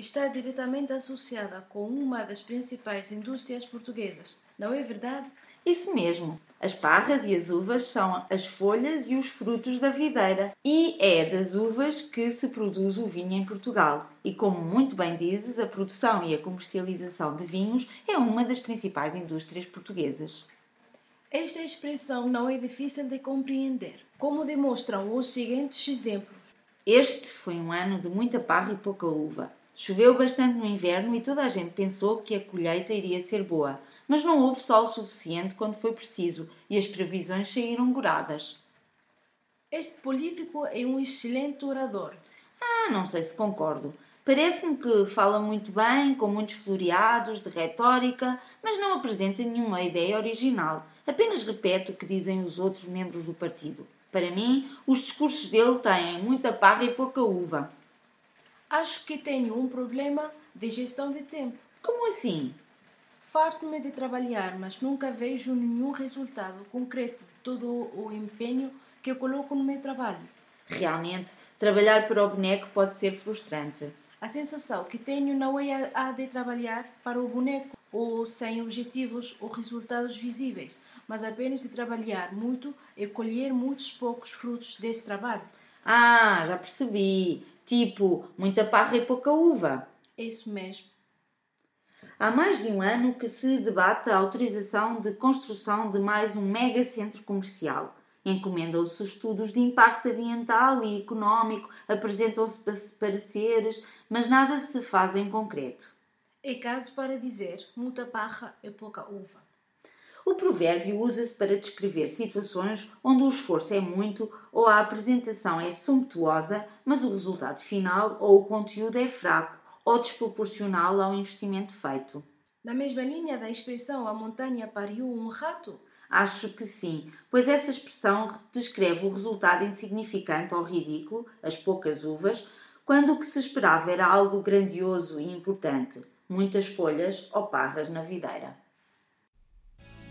está diretamente associada com uma das principais indústrias portuguesas, não é verdade? Isso mesmo. As parras e as uvas são as folhas e os frutos da videira, e é das uvas que se produz o vinho em Portugal. E como muito bem dizes, a produção e a comercialização de vinhos é uma das principais indústrias portuguesas. Esta expressão não é difícil de compreender, como demonstram os seguintes exemplos. Este foi um ano de muita parra e pouca uva. Choveu bastante no inverno e toda a gente pensou que a colheita iria ser boa, mas não houve sol suficiente quando foi preciso e as previsões saíram goradas. Este político é um excelente orador. Ah, não sei se concordo. Parece-me que fala muito bem, com muitos floreados de retórica, mas não apresenta nenhuma ideia original. Apenas repete o que dizem os outros membros do partido. Para mim, os discursos dele têm muita parra e pouca uva. Acho que tenho um problema de gestão de tempo. Como assim? Farto-me de trabalhar, mas nunca vejo nenhum resultado concreto de todo o empenho que eu coloco no meu trabalho. Realmente, trabalhar para o boneco pode ser frustrante. A sensação que tenho não é a de trabalhar para o boneco ou sem objetivos ou resultados visíveis, mas apenas de trabalhar muito e colher muitos poucos frutos desse trabalho. Ah, já percebi. Tipo, muita parra e pouca uva. É isso mesmo. Há mais de um ano que se debate a autorização de construção de mais um mega centro comercial. Encomendam-se estudos de impacto ambiental e económico, apresentam-se pareceres, mas nada se faz em concreto. É caso para dizer muita parra e pouca uva. O provérbio usa-se para descrever situações onde o esforço é muito ou a apresentação é sumptuosa, mas o resultado final ou o conteúdo é fraco ou desproporcional ao investimento feito. Na mesma linha da expressão a montanha pariu um rato? Acho que sim, pois essa expressão descreve o resultado insignificante ou ridículo, as poucas uvas, quando o que se esperava era algo grandioso e importante, muitas folhas ou parras na videira.